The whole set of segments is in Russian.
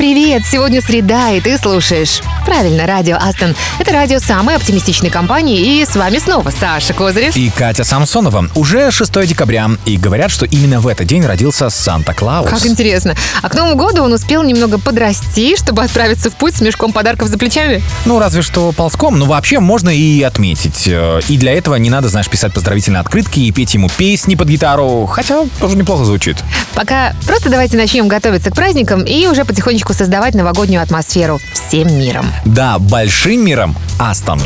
Привет! Сегодня среда, и ты слушаешь. Правильно, радио Астон. Это радио самой оптимистичной компании, и с вами снова Саша Козырев. И Катя Самсонова. Уже 6 декабря, и говорят, что именно в этот день родился Санта-Клаус. Как интересно. А к Новому году он успел немного подрасти, чтобы отправиться в путь с мешком подарков за плечами? Ну, разве что ползком, но вообще можно и отметить. Э, И для этого не надо, знаешь, писать поздравительные открытки и петь ему песни под гитару, хотя тоже неплохо звучит. Пока просто давайте начнем готовиться к праздникам и уже потихонечку создавать новогоднюю атмосферу всем миром. Да, большим миром Астон.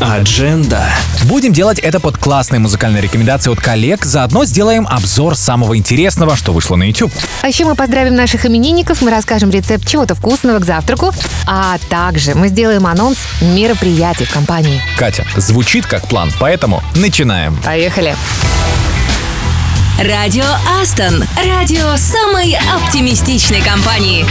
Адженда. Будем делать это под классные музыкальные рекомендации от коллег, заодно сделаем обзор самого интересного, что вышло на YouTube. А еще мы поздравим наших именинников, мы расскажем рецепт чего-то вкусного к завтраку, а также мы сделаем анонс мероприятий в компании. Катя, звучит как план, поэтому начинаем. Поехали! Радио Астон. Радио самой оптимистичной компании.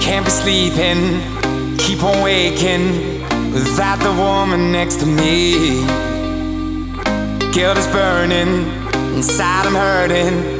Can't be sleeping, keep on waking without the woman next to me. Guilt is burning, inside I'm hurting.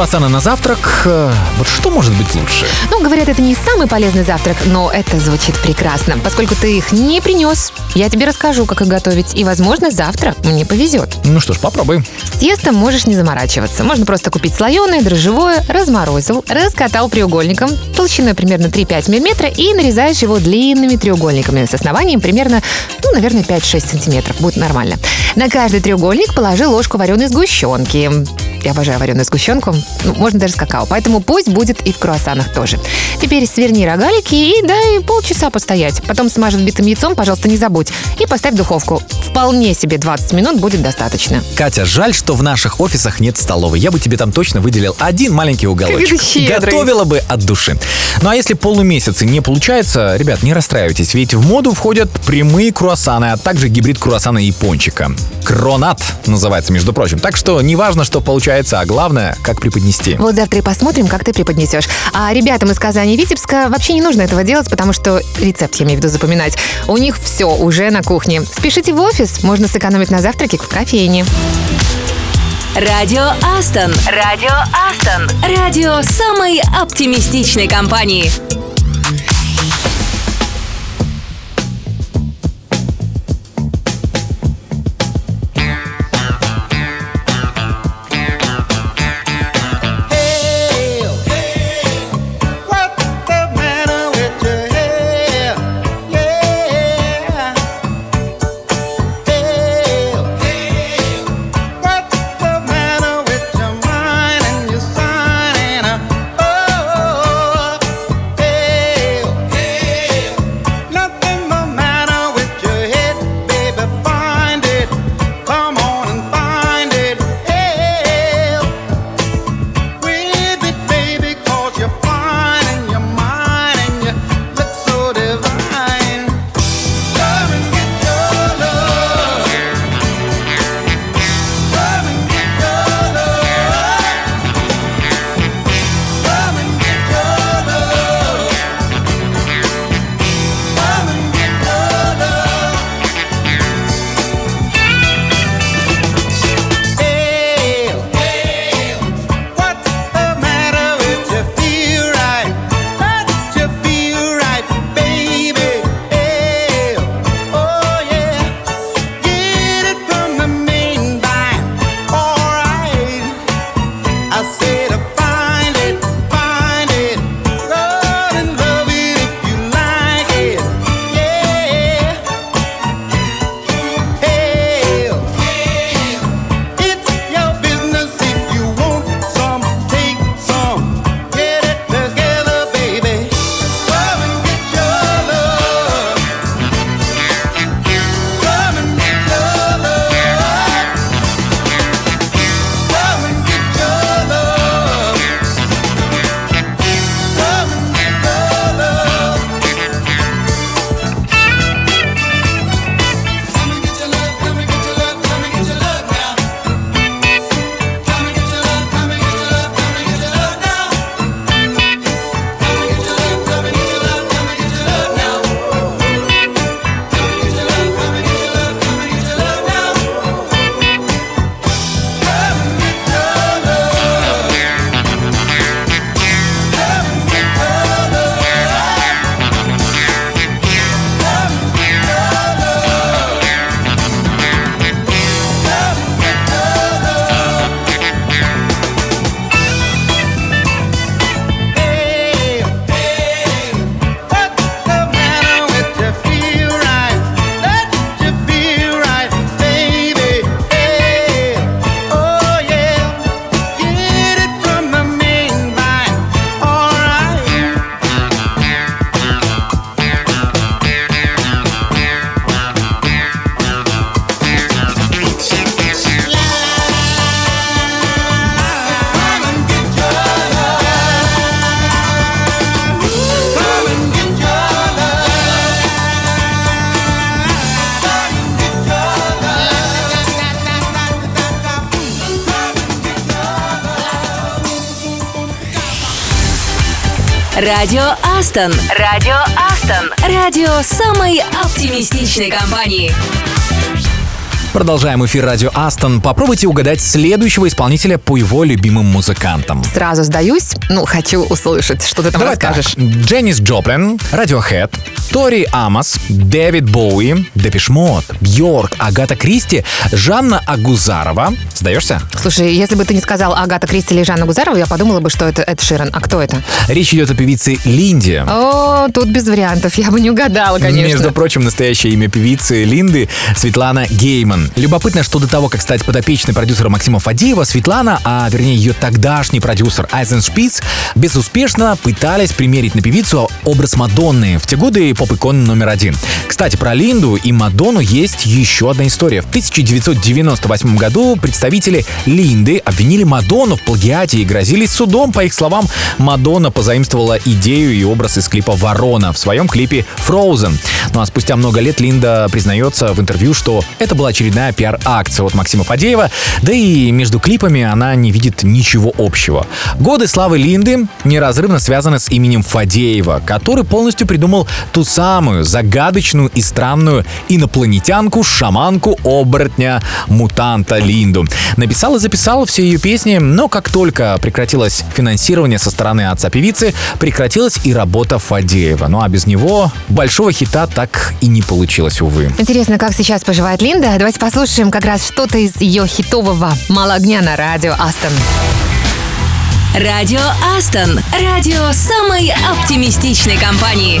Круассаны на завтрак. э, Вот что может быть лучше? Ну, говорят, это не самый полезный завтрак, но это звучит прекрасно. Поскольку ты их не принес, я тебе расскажу, как их готовить. И, возможно, завтра мне повезет. Ну что ж, попробуем. С тестом можешь не заморачиваться. Можно просто купить слоеное, дрожжевое, разморозил, раскатал треугольником толщиной примерно 3-5 мм и нарезаешь его длинными треугольниками с основанием примерно, ну, наверное, 5-6 сантиметров. Будет нормально. На каждый треугольник положи ложку вареной сгущенки. Я обожаю вареную сгущенку. Ну, можно даже с какао. Поэтому пусть будет и в круассанах тоже. Теперь сверни рогалики и дай полчаса постоять. Потом смажь битым яйцом, пожалуйста, не забудь. И поставь в духовку. Вполне себе 20 минут будет достаточно. Катя, жаль, что в наших офисах нет столовой. Я бы тебе там точно выделил один маленький уголочек. Готовила бы от души. Ну а если полумесяц и не получается, ребят, не расстраивайтесь, ведь в моду входят прямые круассаны, а также гибрид круассана и пончика. Кронат называется, между прочим. Так что не важно, что получается, а главное, как преподнести. Вот завтра и посмотрим, как ты преподнесешь. А ребятам из Казани и Витебска вообще не нужно этого делать, потому что рецепт, я имею в виду, запоминать. У них все уже на кухне. Спешите в офис, можно сэкономить на завтраке в кофейне. Радио Астон. Радио Астон. Радио самой оптимистичной компании. Радио Астон. Радио Астон. Радио самой оптимистичной компании. Продолжаем эфир радио Астон. Попробуйте угадать следующего исполнителя по его любимым музыкантам. Сразу сдаюсь. Ну, хочу услышать, что ты там Давай так. расскажешь. Дженнис Джоплин, Radiohead, Тори Амос, Дэвид Боуи, Депиш Мод, Бьорк, Агата Кристи, Жанна Агузарова. Сдаешься? Слушай, если бы ты не сказал Агата Кристи или Жанна Гузарова, я подумала бы, что это Эд Ширан. А кто это? Речь идет о певице Линде. О, тут без вариантов. Я бы не угадала, конечно. Между прочим, настоящее имя певицы Линды Светлана Гейман. Любопытно, что до того, как стать подопечной продюсера Максима Фадеева, Светлана, а вернее ее тогдашний продюсер Айзен Шпиц, безуспешно пытались примерить на певицу образ Мадонны. В те годы поп-икон номер один. Кстати, про Линду и Мадонну есть еще одна история. В 1998 году представители Линды обвинили Мадонну в плагиате и грозились судом. По их словам, Мадонна позаимствовала идею и образ из клипа «Ворона» в своем клипе «Frozen». Ну а спустя много лет Линда признается в интервью, что это была очередная пиар-акция от Максима Фадеева, да и между клипами она не видит ничего общего. Годы славы Линды неразрывно связаны с именем Фадеева, который полностью придумал ту самую загадочную и странную инопланетянку, шаманку, оборотня, мутанта Линду. Написал и записал все ее песни, но как только прекратилось финансирование со стороны отца певицы, прекратилась и работа Фадеева. Ну а без него большого хита так и не получилось, увы. Интересно, как сейчас поживает Линда? Давайте послушаем как раз что-то из ее хитового «Мало огня» на радио Астон. Радио Астон. Радио самой оптимистичной компании.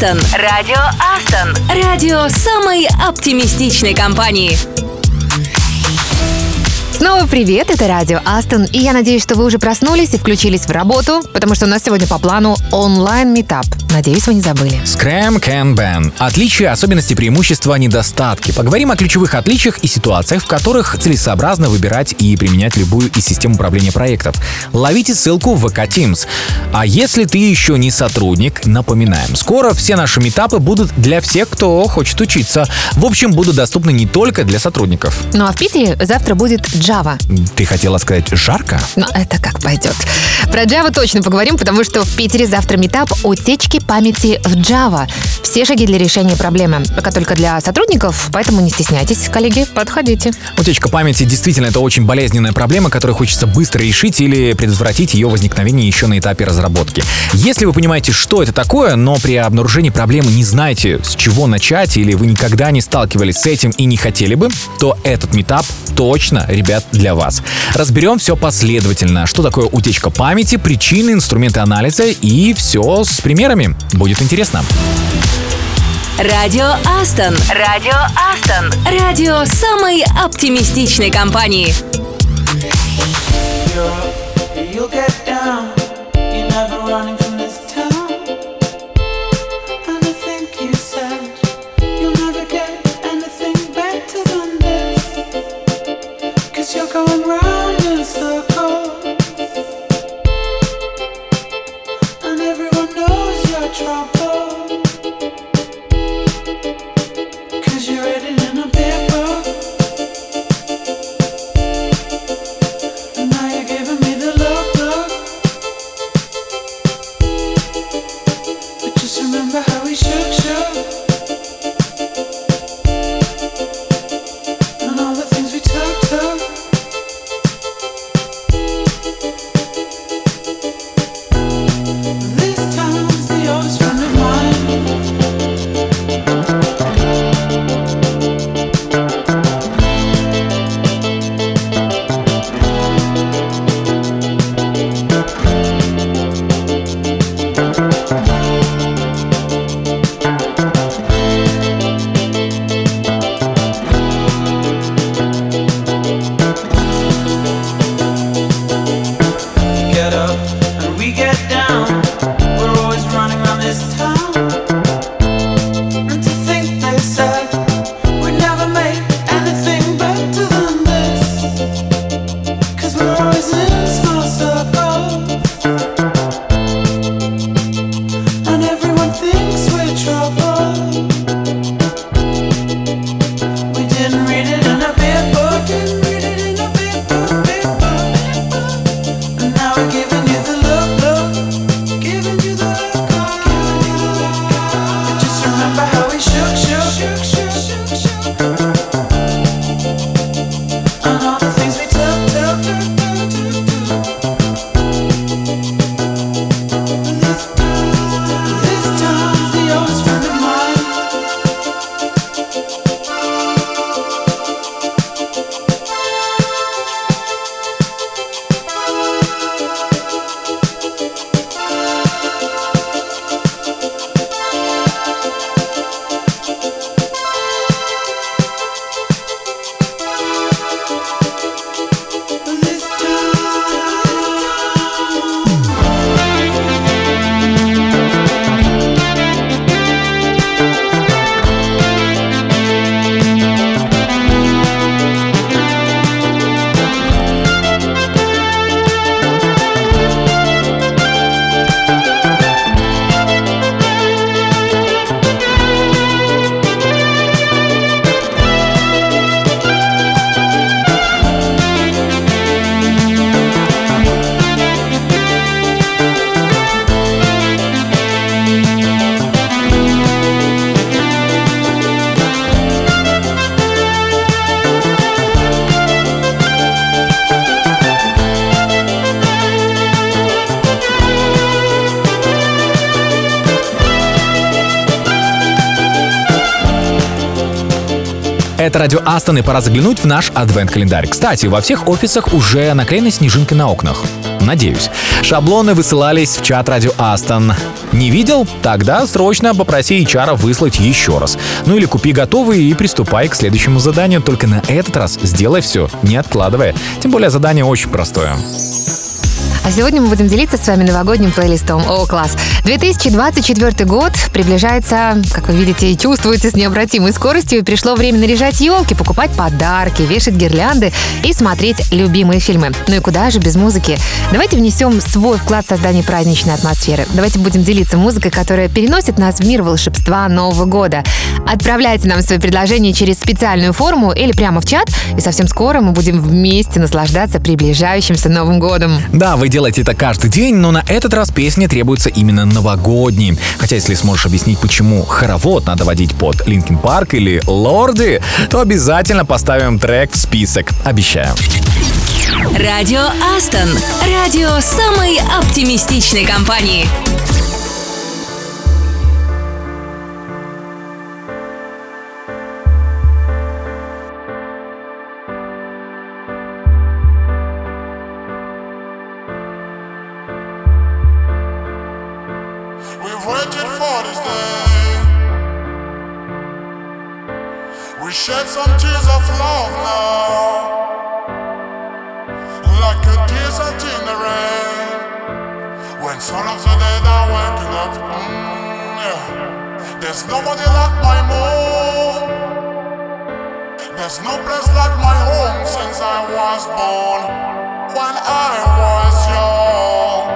Астон. Радио Астон. Радио самой оптимистичной компании. Снова привет, это радио Астон, и я надеюсь, что вы уже проснулись и включились в работу, потому что у нас сегодня по плану онлайн-метап. Надеюсь, вы не забыли. Scram Can Ban. Отличия, особенности, преимущества, недостатки. Поговорим о ключевых отличиях и ситуациях, в которых целесообразно выбирать и применять любую из систем управления проектов. Ловите ссылку в ВК Teams. А если ты еще не сотрудник, напоминаем, скоро все наши метапы будут для всех, кто хочет учиться. В общем, будут доступны не только для сотрудников. Ну а в Питере завтра будет Java. Ты хотела сказать жарко? Но это как пойдет. Про Java точно поговорим, потому что в Питере завтра метап утечки памяти в Java. Все шаги для решения проблемы. Пока только для сотрудников, поэтому не стесняйтесь, коллеги, подходите. Утечка памяти действительно это очень болезненная проблема, которую хочется быстро решить или предотвратить ее возникновение еще на этапе разработки. Если вы понимаете, что это такое, но при обнаружении проблемы не знаете, с чего начать, или вы никогда не сталкивались с этим и не хотели бы, то этот метап точно, ребят, для вас. Разберем все последовательно, что такое утечка памяти, причины, инструменты анализа и все с примерами. Будет интересно. Радио Астон. Радио Астон. Радио самой оптимистичной компании. Это радио Астон, и пора заглянуть в наш адвент-календарь. Кстати, во всех офисах уже наклеены снежинки на окнах. Надеюсь. Шаблоны высылались в чат радио Астон. Не видел? Тогда срочно попроси HR выслать еще раз. Ну или купи готовый и приступай к следующему заданию. Только на этот раз сделай все, не откладывая. Тем более задание очень простое. А сегодня мы будем делиться с вами новогодним плейлистом. О, класс! 2024 год приближается, как вы видите и чувствуете, с необратимой скоростью. И пришло время наряжать елки, покупать подарки, вешать гирлянды и смотреть любимые фильмы. Ну и куда же без музыки? Давайте внесем свой вклад в создание праздничной атмосферы. Давайте будем делиться музыкой, которая переносит нас в мир волшебства Нового года. Отправляйте нам свои предложения через специальную форму или прямо в чат, и совсем скоро мы будем вместе наслаждаться приближающимся Новым годом. Да, вы делаете это каждый день, но на этот раз песни требуются именно новогодние. Хотя если сможешь объяснить, почему хоровод надо водить под Linkin Park или Lordi, то обязательно поставим трек в список. Обещаю. Радио Астон. Радио самой оптимистичной компании. Of love now, like in the rain. When of the dead are waking up, mm, yeah. there's nobody like my mom. There's no place like my home since I was born. When I was young.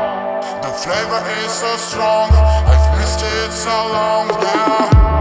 The flavor is so strong, I've missed it so long now.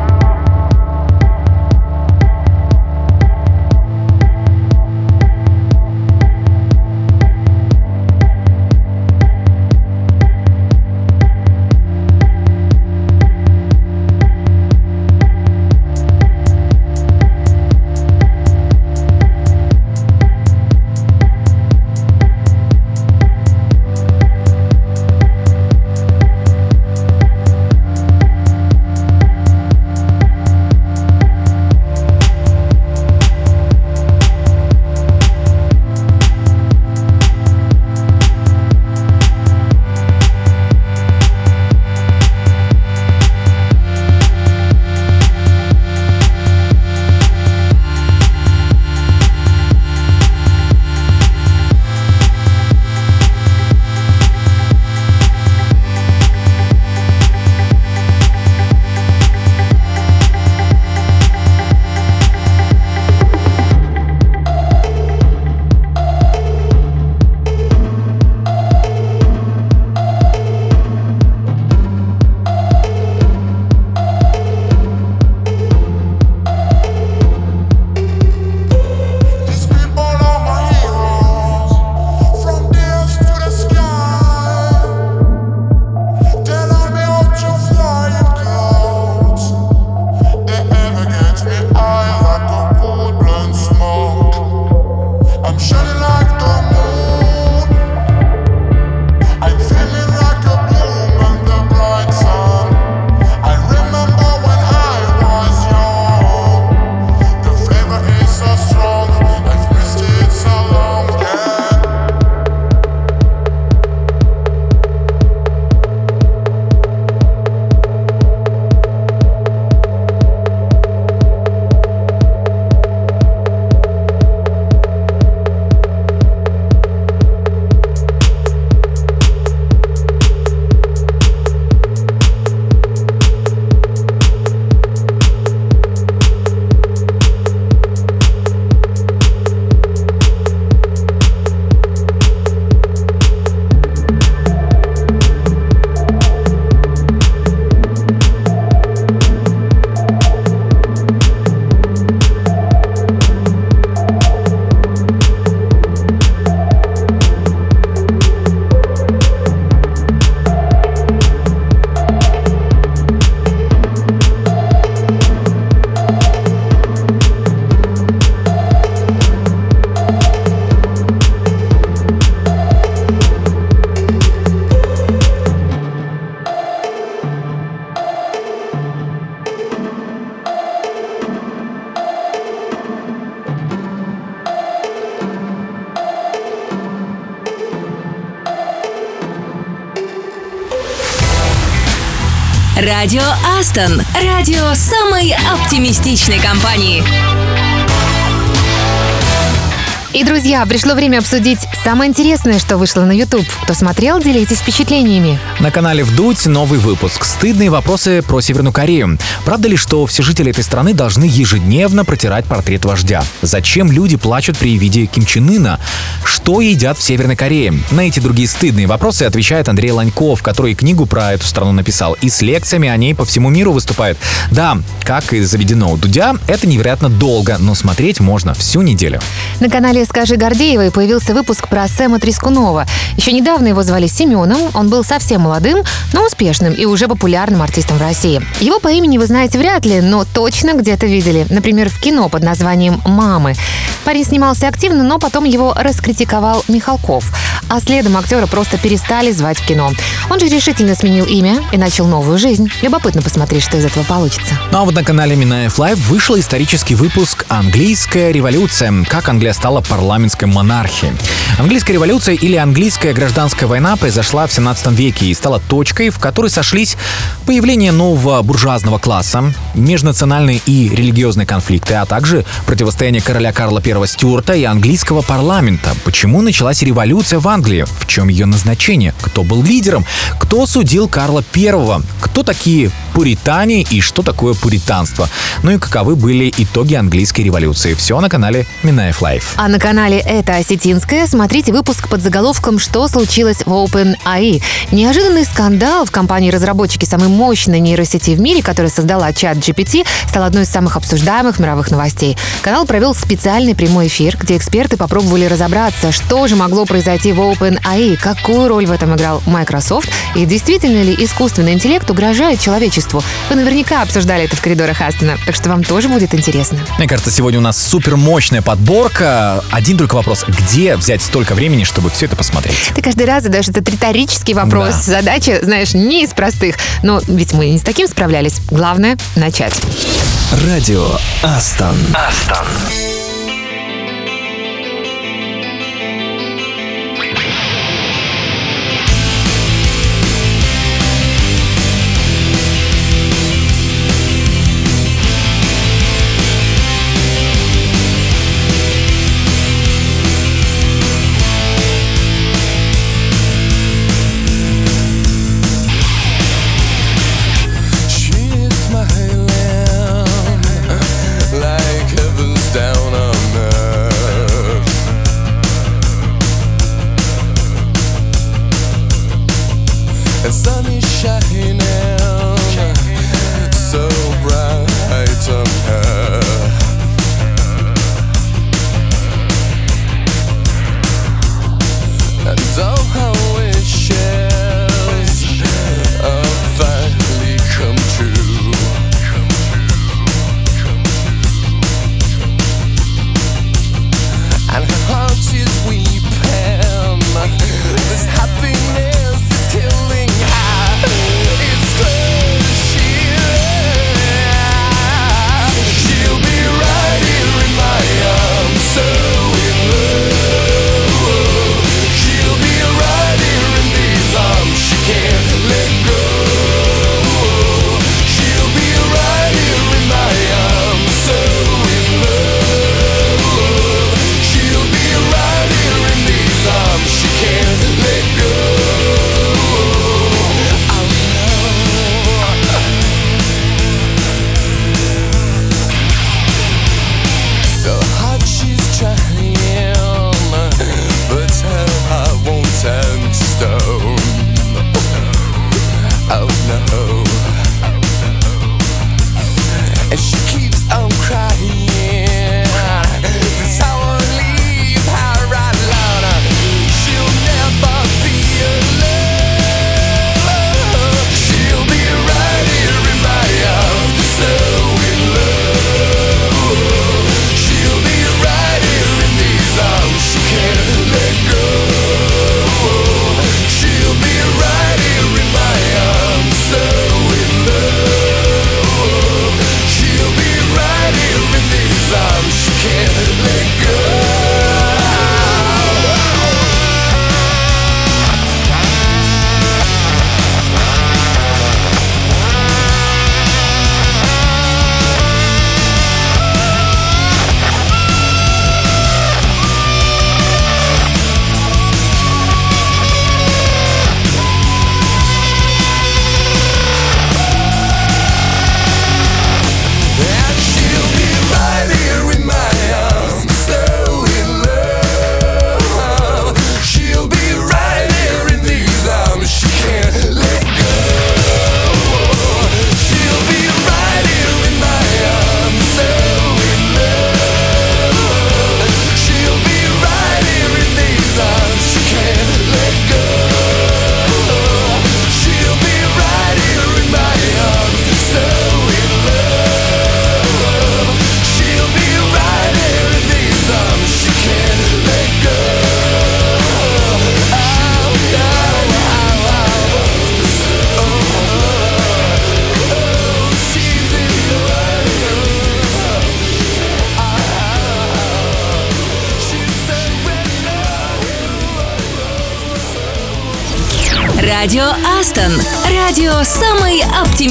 Радио Астон. Радио самой оптимистичной компании. И, друзья, пришло время обсудить самое интересное, что вышло на YouTube. Кто смотрел, делитесь впечатлениями. На канале «Вдуть» новый выпуск. Стыдные вопросы про Северную Корею. Правда ли, что все жители этой страны должны ежедневно протирать портрет вождя? Зачем люди плачут при виде Ким Чен Ына? Что едят в Северной Корее? На эти другие стыдные вопросы отвечает Андрей Ланьков, который книгу про эту страну написал и с лекциями о ней по всему миру выступает. Да, как и заведено у Дудя, это невероятно долго, но смотреть можно всю неделю. На канале «Скажи Гордеевой» появился выпуск про Сэма Трескунова. Еще недавно его звали Семеном, он был совсем молодым, но успешным и уже популярным артистом в России. Его по имени вы знаете вряд ли, но точно где-то видели. Например, в кино под названием «Мамы». Парень снимался активно, но потом его раскритиковал Михалков. А следом актера просто перестали звать в кино. Он же решительно сменил имя и начал новую жизнь. Любопытно посмотреть, что из этого получится. Ну а вот на канале Минаев Лайв вышел исторический выпуск «Английская революция. Как Англия стала парламентской монархией». Английская революция или английская гражданская война произошла в 17 веке и стала точкой, в которой сошлись появление нового буржуазного класса, межнациональные и религиозные конфликты, а также противостояние короля Карла I Стюарта и английского парламента. Почему началась революция в Англии? В чем ее назначение? Кто был лидером? Кто судил Карла I? Кто такие пуритане и что такое пуританство? Ну и каковы были итоги английской революции? Все на канале Минаев Live. А на канале «Это Осетинская» смотрите выпуск под заголовком «Что случилось в OpenAI?». Неожиданный скандал в компании-разработчики самой мощной нейросети в мире, которая создала ChatGPT, стал одной из самых обсуждаемых мировых новостей. Канал провел специальный прямой эфир, где эксперты попробовали разобраться, что же могло произойти в OpenAI, какую роль в этом играл Microsoft и действительно ли искусственный интеллект угрожает человечеству. Вы наверняка обсуждали это в коридорах Астона, так что вам тоже будет интересно. Мне кажется, сегодня у нас супер мощная подборка. Один только вопрос. Где взять столько времени, чтобы все это посмотреть? Ты каждый раз задаешь этот риторический вопрос. Да. Задача, знаешь, не из простых. Но ведь мы не с таким справлялись. Главное — начать. Радио Астон. Астон.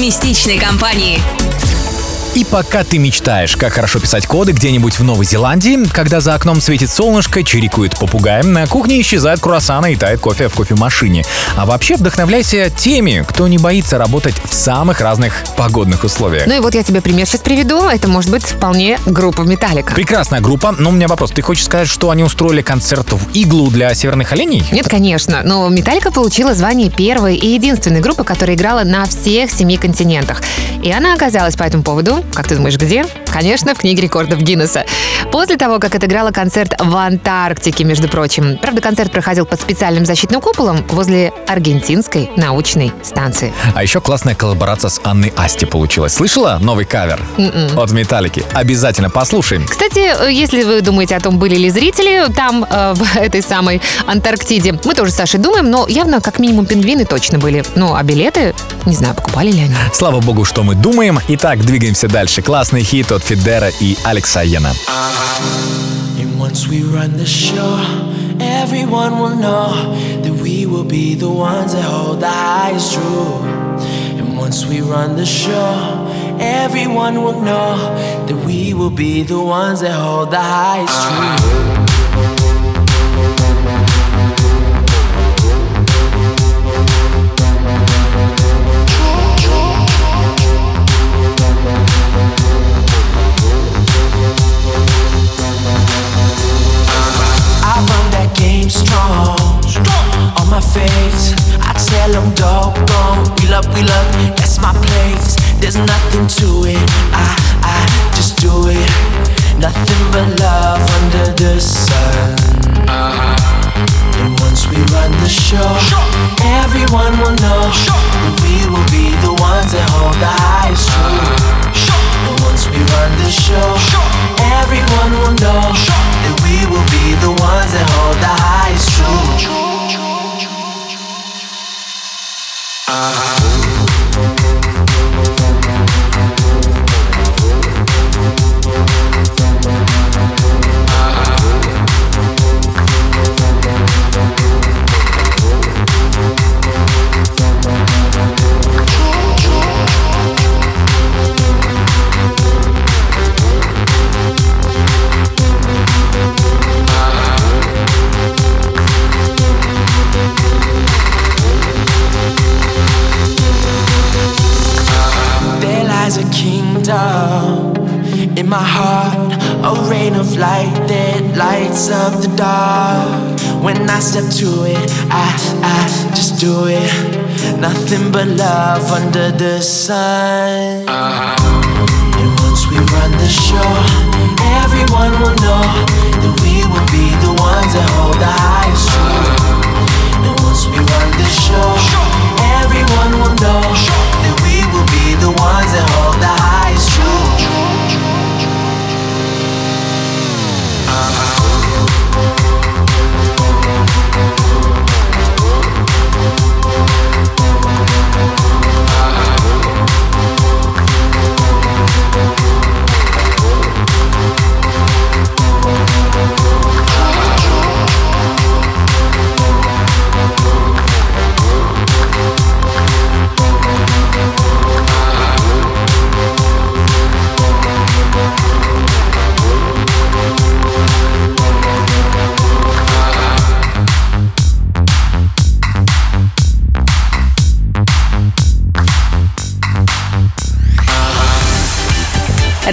Оптимистичной компании. И пока ты мечтаешь, как хорошо писать коды где-нибудь в Новой Зеландии, когда за окном светит солнышко, чирикует попугай, на кухне исчезают круассаны и тает кофе в кофемашине. А вообще вдохновляйся теми, кто не боится работать в самых разных погодных условиях. Ну и вот я тебе пример сейчас приведу. Это может быть вполне группа Металлика. Прекрасная группа, но у меня вопрос. Ты хочешь сказать, что они устроили концерт в иглу для северных оленей? Нет, конечно, но Металлика получила звание первой и единственной группы, которая играла на всех семи континентах. И она оказалась по этому поводу, как ты думаешь, где? Конечно, в книге рекордов Гиннесса. После того, как отыграла концерт в Антарктике, между прочим. Правда, концерт проходил под специальным защитным куполом возле аргентинской научной станции. А еще классная коллаборация с Анной Асти получилась. Слышала новый кавер М-м. от Металлики? Обязательно послушаем. Кстати, если вы думаете о том, были ли зрители там, э, в этой самой Антарктиде, мы тоже с Сашей думаем, но явно как минимум пингвины точно были. Ну, а билеты, не знаю, покупали ли они. Слава богу, что мы думаем. Итак, двигаемся дальше. Классный хит от Фидера и Алекса Йена. And once we run the show, everyone will know that we will be the ones that hold the highest truth. And once we run the show, everyone will know that we will be the ones that hold the highest truth. My face, I tell them dog gone. Wheel up, wheel up, that's my place. There's nothing to it. I, I just do it. Nothing but love under the sun. Uh-huh. And once we run the show, everyone will know sure. that we will be the ones that hold the highest truth. Uh-huh. And once we run the show, everyone will know that we will be the ones that hold the highest truth. Uh-huh. Kingdom in my heart, a rain of light that lights up the dark. When I step to it, I, I just do it. Nothing but love under the sun. Uh-huh. And once we run the show, everyone will know that we will be the ones that hold the highest truth. Uh-huh. And once we run the show, everyone will know that we will be the ones that hold the highest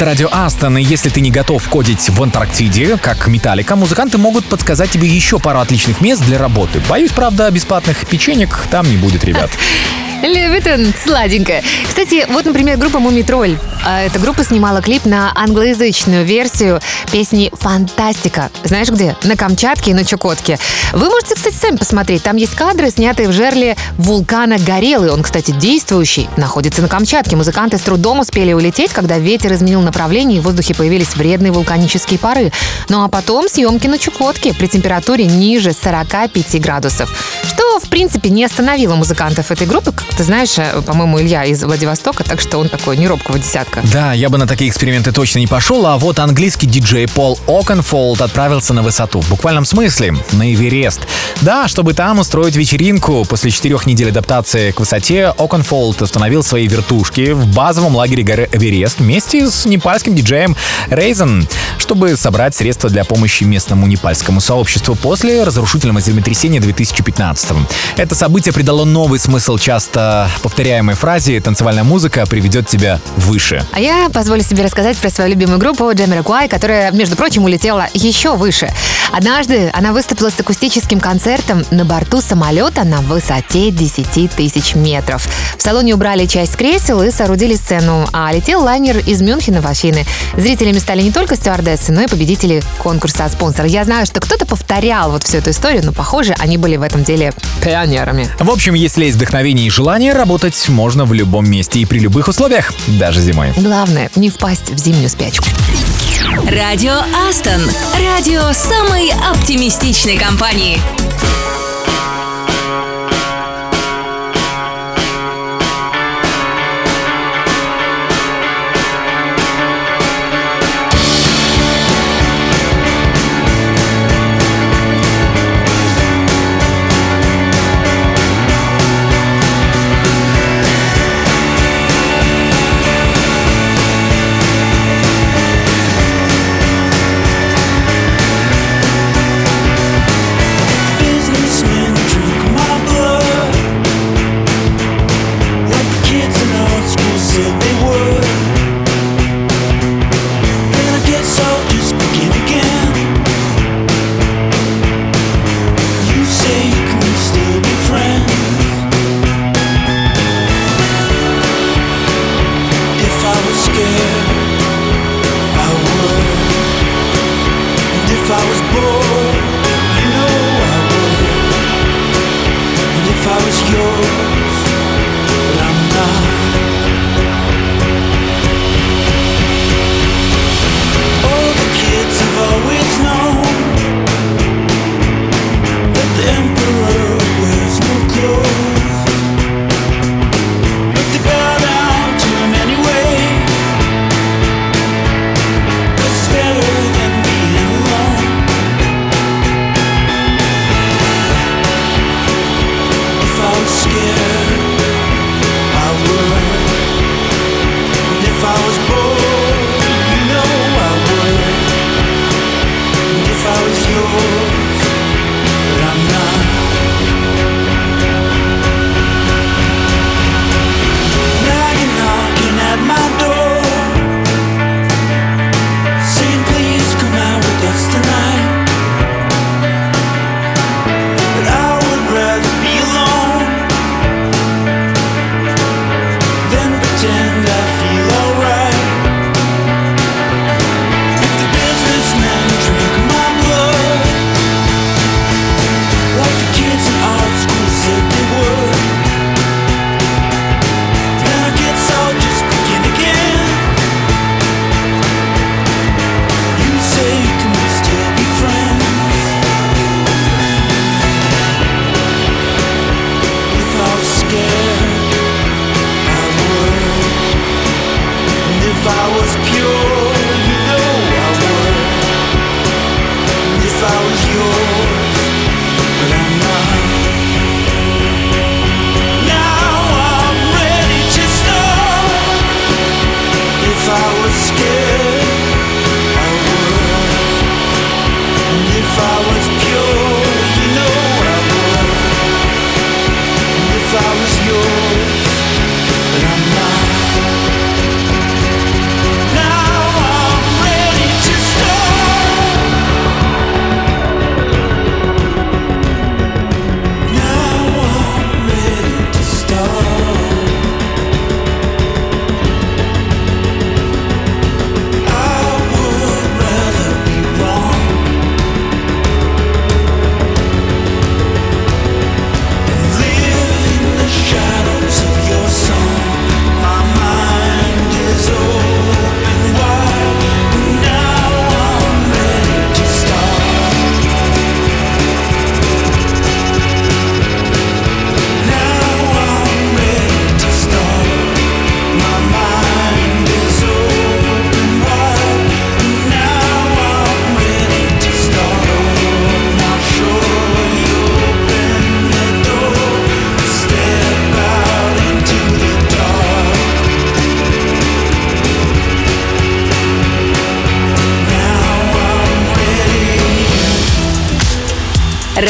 Это радио Астон, и если ты не готов кодить в Антарктиде, как Металлика, музыканты могут подсказать тебе еще пару отличных мест для работы. Боюсь, правда, бесплатных печенек там не будет, ребят. Любит он сладенькое. Кстати, вот, например, группа Муми Тролль. А, Эта группа снимала клип на англоязычную версию песни «Фантастика». Знаешь где? На Камчатке и на Чукотке. Вы можете, кстати, сами посмотреть. Там есть кадры, снятые в жерле вулкана Горелый. Он, кстати, действующий. Находится на Камчатке. Музыканты с трудом успели улететь, когда ветер изменил направление и в воздухе появились вредные вулканические пары. Ну а потом съемки на Чукотке при температуре ниже 45 градусов. Что, в принципе, не остановило музыкантов этой группы. Как ты знаешь, э, по-моему, Илья из Владивостока, так что он такой не робкого десятка. Да, я бы на такие эксперименты точно не пошел, а вот английский диджей Пол Окенфолд отправился на высоту. В буквальном смысле, на Эверест. Да, чтобы там устроить вечеринку. После четырех недель адаптации к высоте Окенфолд установил свои вертушки в базовом лагере горы Эверест вместе с непальским диджеем Рейзен, чтобы собрать средства для помощи местному непальскому сообществу после разрушительного землетрясения 2015 Это событие придало новый смысл часто повторяемой фразе «танцевальная музыка приведет тебя выше». А я позволю себе рассказать про свою любимую группу Джамиракуай, которая, между прочим, улетела еще выше. Однажды она выступила с акустическим концертом на борту самолета на высоте 10 тысяч метров. В салоне убрали часть кресел и соорудили сцену, а летел лайнер из Мюнхена в Афины. Зрителями стали не только стюардессы, но и победители конкурса от спонсора. Я знаю, что кто-то повторял вот всю эту историю, но, похоже, они были в этом деле пионерами. В общем, если есть вдохновение и желание, работать можно в любом месте и при любых условиях, даже зимой. Главное, не впасть в зимнюю спячку. Радио Астон. Радио самой оптимистичной компании.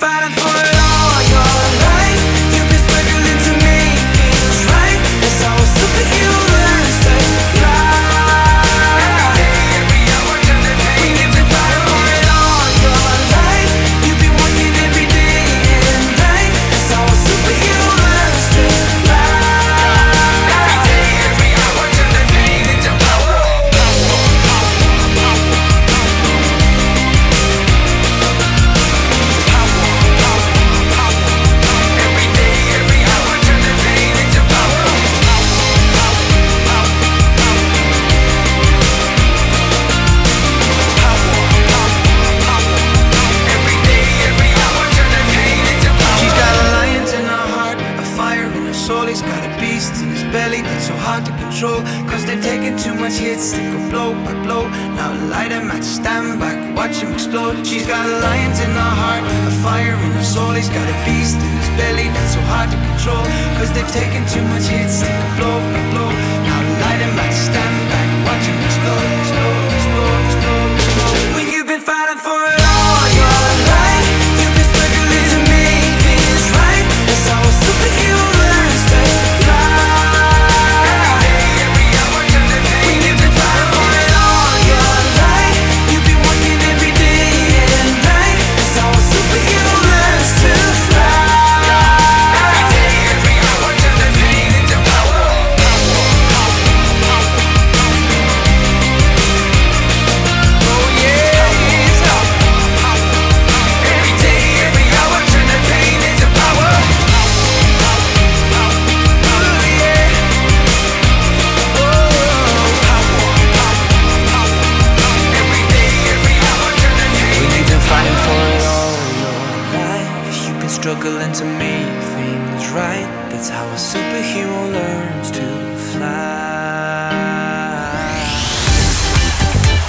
fighting for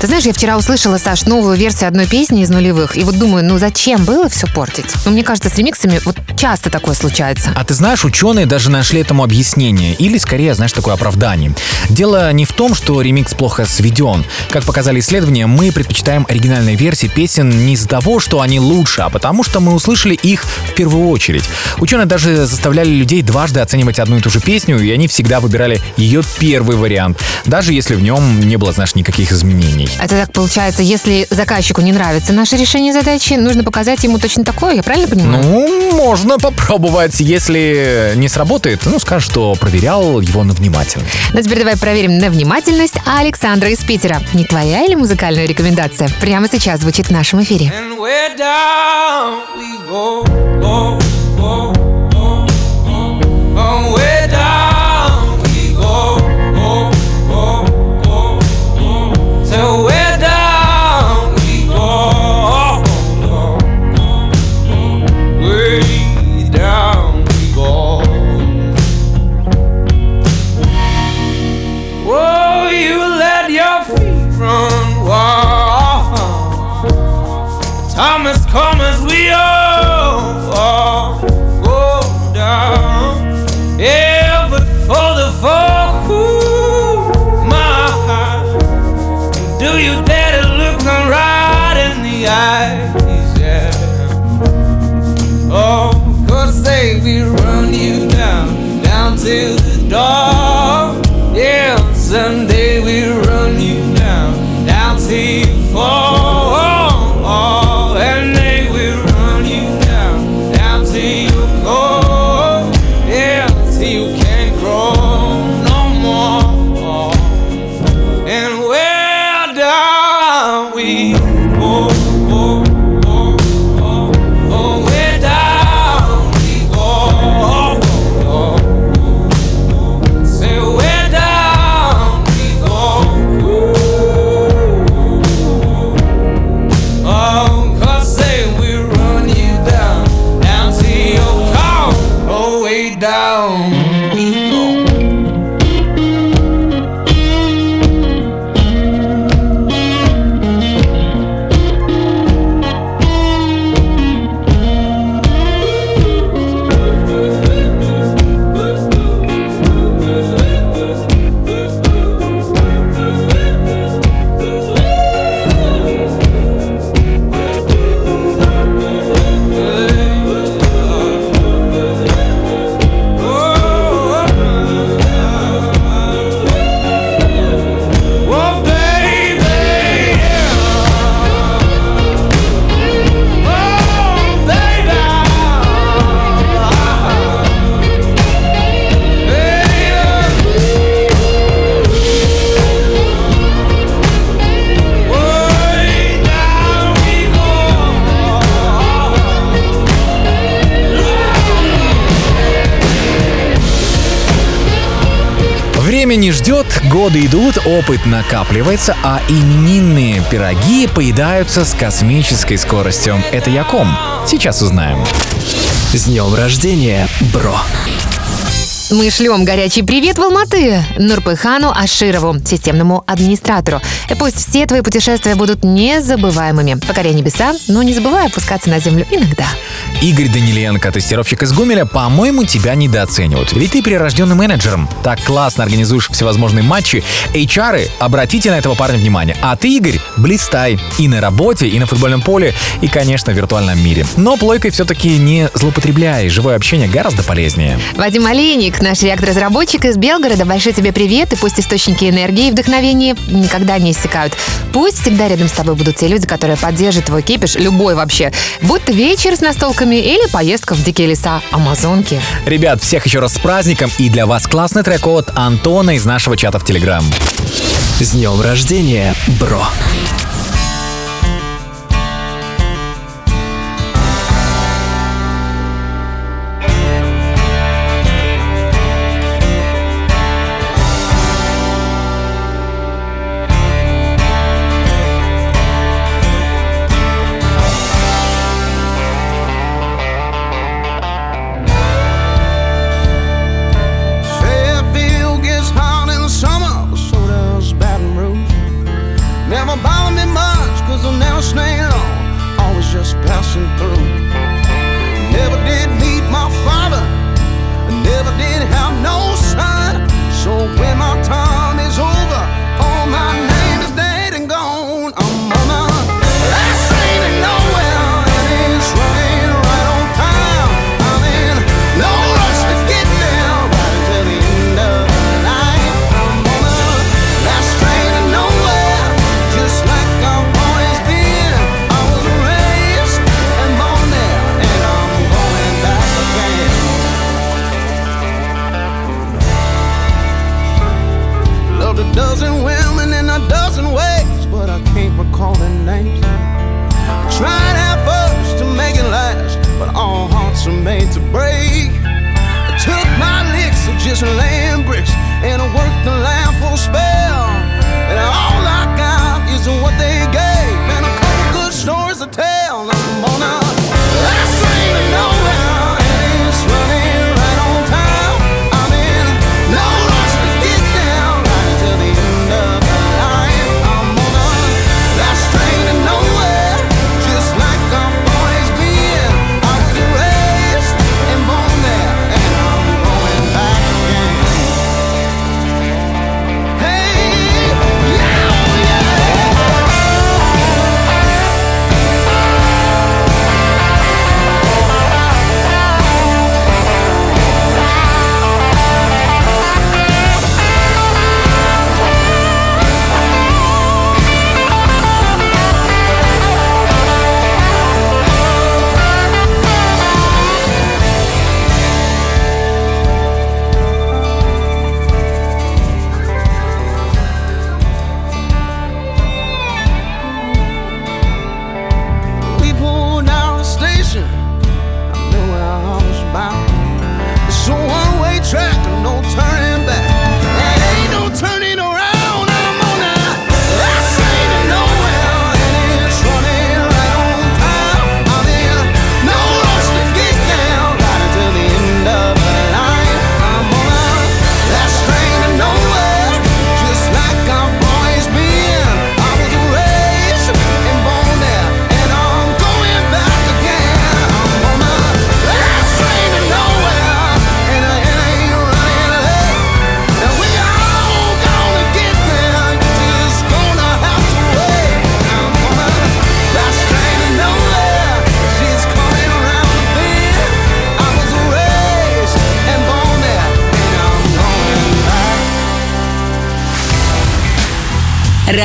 Ты знаешь, я вчера услышала, Саш, новую версию одной песни из нулевых. И вот думаю, ну зачем было все портить? Ну, мне кажется, с ремиксами вот часто такое случается. А ты знаешь, ученые даже нашли этому объяснение, или скорее, знаешь, такое оправдание. Дело не в том, что ремикс плохо сведен. Как показали исследования, мы предпочитаем оригинальные версии песен не из-за того, что они лучше, а потому что мы услышали их в первую очередь. Ученые даже заставляли людей дважды оценивать одну и ту же песню, и они всегда выбирали ее первый вариант, даже если в нем не было, знаешь, никаких изменений. Это так получается, если заказчику не нравится наше решение задачи, нужно показать ему точно такое, я правильно понимаю? Ну, можно попробовать. Если не сработает, ну, скажешь, что проверял его на внимательность. Ну, теперь давай проверим на внимательность Александра из Питера. Не твоя или музыкальная рекомендация? Прямо сейчас звучит в нашем эфире. And where down we go, go, go. Накапливается, а именинные пироги поедаются с космической скоростью. Это я о ком? Сейчас узнаем. С днем рождения, бро! Мы шлем горячий привет в Алматы Нурпыхану Аширову, системному администратору. И пусть все твои путешествия будут незабываемыми. Покоряй небеса, но не забывай опускаться на землю иногда. Игорь Даниленко, тестировщик из Гомеля, по-моему, тебя недооценивают. Ведь ты прирожденный менеджером. Так классно организуешь всевозможные матчи. HR, обратите на этого парня внимание. А ты, Игорь, блистай. И на работе, и на футбольном поле, и, конечно, в виртуальном мире. Но плойкой все-таки не злоупотребляй. Живое общение гораздо полезнее. Вадим Олейник, наш реактор-разработчик из Белгорода. Большой тебе привет. И пусть источники энергии и вдохновения никогда не иссякают. Пусть всегда рядом с тобой будут те люди, которые поддержат твой кипиш, любой вообще. Будь вечер с настолками или поездка в дикие леса Амазонки. Ребят, всех еще раз с праздником. И для вас классный трек от Антона из нашего чата в Телеграм. С днем рождения, бро!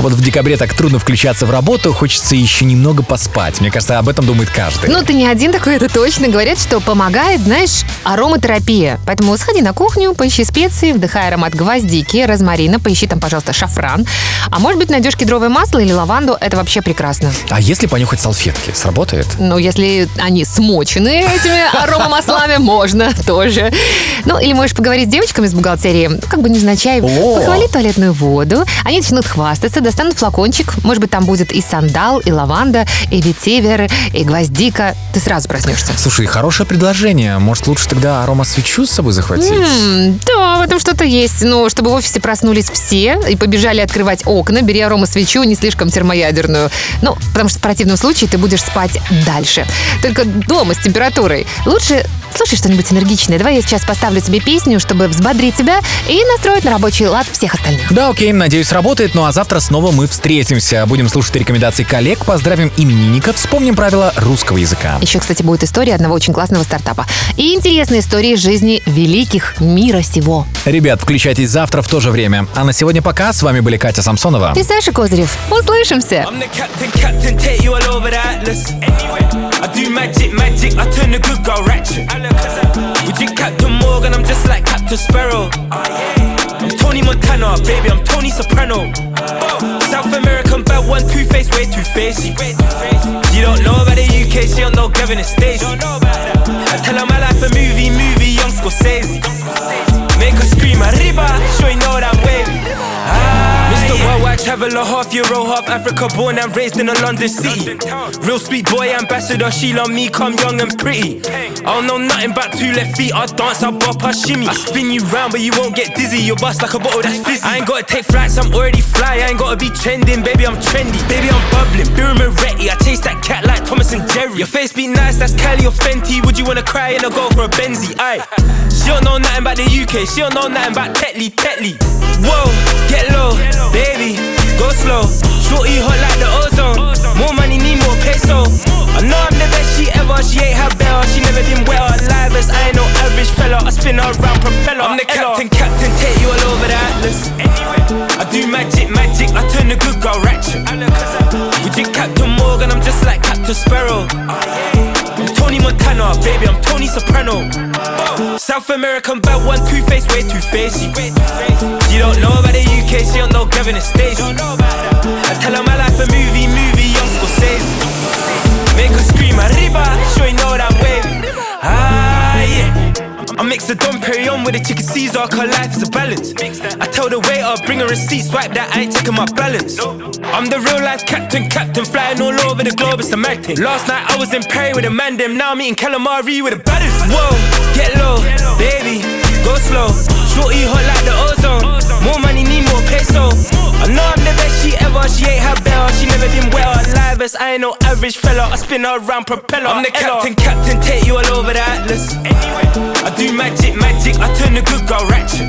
Вот в декабре так трудно включаться в работу, хочется еще немного поспать. Мне кажется, об этом думает каждый. Ну, ты не один такой, это точно. Говорят, что помогает, знаешь, ароматерапия. Поэтому сходи на кухню, поищи специи, вдыхай аромат гвоздики, розмарина, поищи там, пожалуйста, шафран. А может быть, найдешь кедровое масло или лаванду, это вообще прекрасно. А если понюхать салфетки, сработает? Ну, если они смочены этими аромамаслами, можно тоже. Ну, или можешь поговорить с девочками с бухгалтерии, как бы невзначай, О! похвали туалетную воду. Они начнут хвастаться, достанут флакончик. Может быть, там будет и сандал, и лаванда, и ветивер, и гвоздика. Ты сразу проснешься. Слушай, хорошее предложение. Может, лучше тогда аромасвечу с собой захватить? М, да, в этом что-то есть. Но чтобы в офисе проснулись все и побежали открывать окна, бери аромасвечу, не слишком термоядерную. Ну, потому что в противном случае ты будешь спать дальше. Только дома с температурой. Лучше слушай что-нибудь энергичное. Давай я сейчас поставлю тебе песню, чтобы взбодрить тебя и настроить на рабочий лад всех остальных. Да, окей, надеюсь, сработает. Ну а завтра снова мы встретимся. Будем слушать рекомендации коллег, поздравим именинников, вспомним правила русского языка. Еще, кстати, будет история одного очень классного стартапа. И интересные истории из жизни великих мира сего. Ребят, включайтесь завтра в то же время. А на сегодня пока. С вами были Катя Самсонова. И Саша Козырев. Услышимся! Captain, Morgan? I'm just like Captain Sparrow. I'm Tony Montana, baby, I'm Tony Soprano. South American bad one, two face, way too faced. You don't know about the UK, she don't know Gavin States. I tell her my life a movie, movie, young Scorsese. Make her scream, arriba, sure you know that wavy. Mr. Worldwide traveler, half Euro, half Africa, born and raised in a London city. Real sweet boy ambassador, she love me, come young and pretty. I don't know nothing about two left feet, I dance, I bop, I shimmy. I spin you round, but you won't get dizzy, you bust like a bottle that's fizzy. I ain't gotta take flights, I'm already fly, I ain't gotta be trending, baby, I'm trendy. Baby, I'm bubbling, Bill Moretti, I chase that cat like Thomas and Jerry. Your face be nice, that's Cali or Fenty, would you wanna cry and I go for a Benzie? Aye. She don't know nothing about the UK, she don't know nothing about Tetley, Tetley. Whoa, get low, baby, go slow. Shorty hot like the ozone. More money, need more peso. I know I'm the best she ever, she ain't had better, she never been wetter. Alive as I ain't no average fella, I spin her around propeller. I'm the captain, captain, take you all over the atlas. I do magic, magic, I turn the good girl ratchet. Would you Captain Morgan? I'm just like Captain Sparrow. I'm Tony Montana, baby, I'm Tony Soprano. South American bad one, two face, way too faced. You don't know about the UK, she don't know Gavin States. I tell her my life a movie, movie, young Scorsese. Make her scream, arriba, sure you know that wavy. Ah, yeah. I mix the Dom Perignon with a chicken Caesar, cause life is a balance. I tell the waiter, bring a receipt, swipe that, I ain't checking my balance. I'm the real life captain, captain, flying all over the globe, it's a mad thing. Last night I was in Perry with a man, them, now I'm eating calamari with a baddest. Whoa, get low, baby, go slow. Shorty hot like the ozone. More money, need more peso. I know I'm the best she ever, she ain't had better, she never been wetter. Alive as I ain't no average fella, I spin her around propeller. I'm the captain, captain, take you all over the atlas. Anyway. I do magic, magic, I turn the good girl ratchet.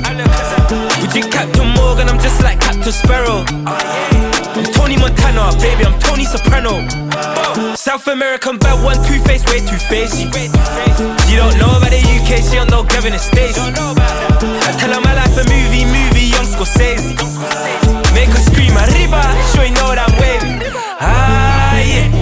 Would you Captain Morgan? I'm just like Captain Sparrow. Oh, I'm Tony Montana, baby, I'm Tony Soprano. South American bad one, two face, way too faced. You don't know about the UK, she don't know Gavin the States. I tell her my life a movie, movie, young Scorsese. Make her scream, arriba, sure you know that wavy. Ah, yeah.